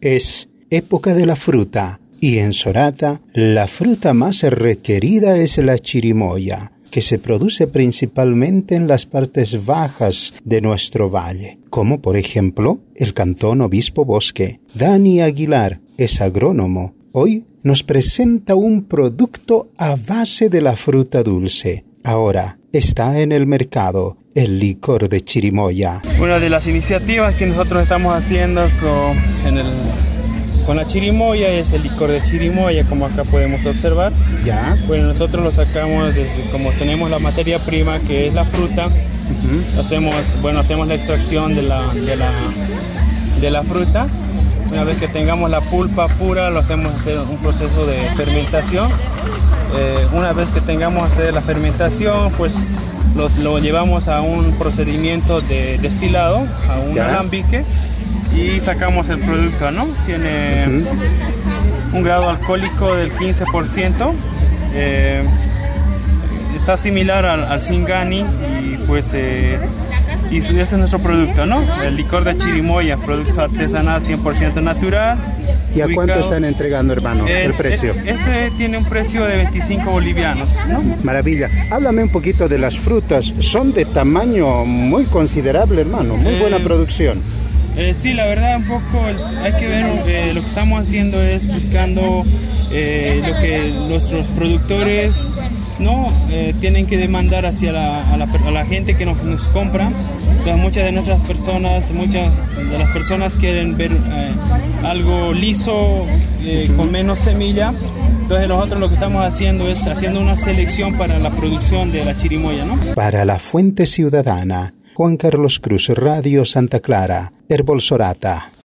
Es época de la fruta y en Sorata la fruta más requerida es la chirimoya, que se produce principalmente en las partes bajas de nuestro valle, como por ejemplo el cantón Obispo Bosque. Dani Aguilar es agrónomo. Hoy nos presenta un producto a base de la fruta dulce. Ahora está en el mercado el licor de chirimoya. Una de las iniciativas que nosotros estamos haciendo con, con la chirimoya es el licor de chirimoya, como acá podemos observar. Ya. Bueno, nosotros lo sacamos desde, como tenemos la materia prima que es la fruta, hacemos, bueno, hacemos la extracción de la, de la, de la fruta. Una vez que tengamos la pulpa pura, lo hacemos hacer un proceso de fermentación. Eh, una vez que tengamos hacer la fermentación, pues lo, llevamos a un procedimiento de destilado, a un alambique y sacamos el producto, ¿no? Tiene un grado alcohólico del 15%. Eh, está similar al, al Singani y pues eh, y ese es nuestro producto, ¿no? El licor de chirimoya, producto artesanal 100% natural. ¿Y a cuánto están entregando, hermano, el, precio? Este tiene un precio de 25 bolivianos, ¿no? Maravilla. Háblame un poquito de las frutas. Son de tamaño muy considerable, hermano. Muy buena eh, producción. Eh, sí, la verdad, un poco hay que ver, eh, lo que estamos haciendo es buscando lo que nuestros productores no tienen que demandar hacia la, a, la, gente que nos, nos compra entonces muchas de nuestras personas, muchas de las personas quieren ver eh, algo liso, eh, con menos semilla. Entonces nosotros lo que estamos haciendo es haciendo una selección para la producción de la chirimoya, ¿no? Para la Fuente Ciudadana, Juan Carlos Cruz, Radio Santa Clara, Herbol Sorata.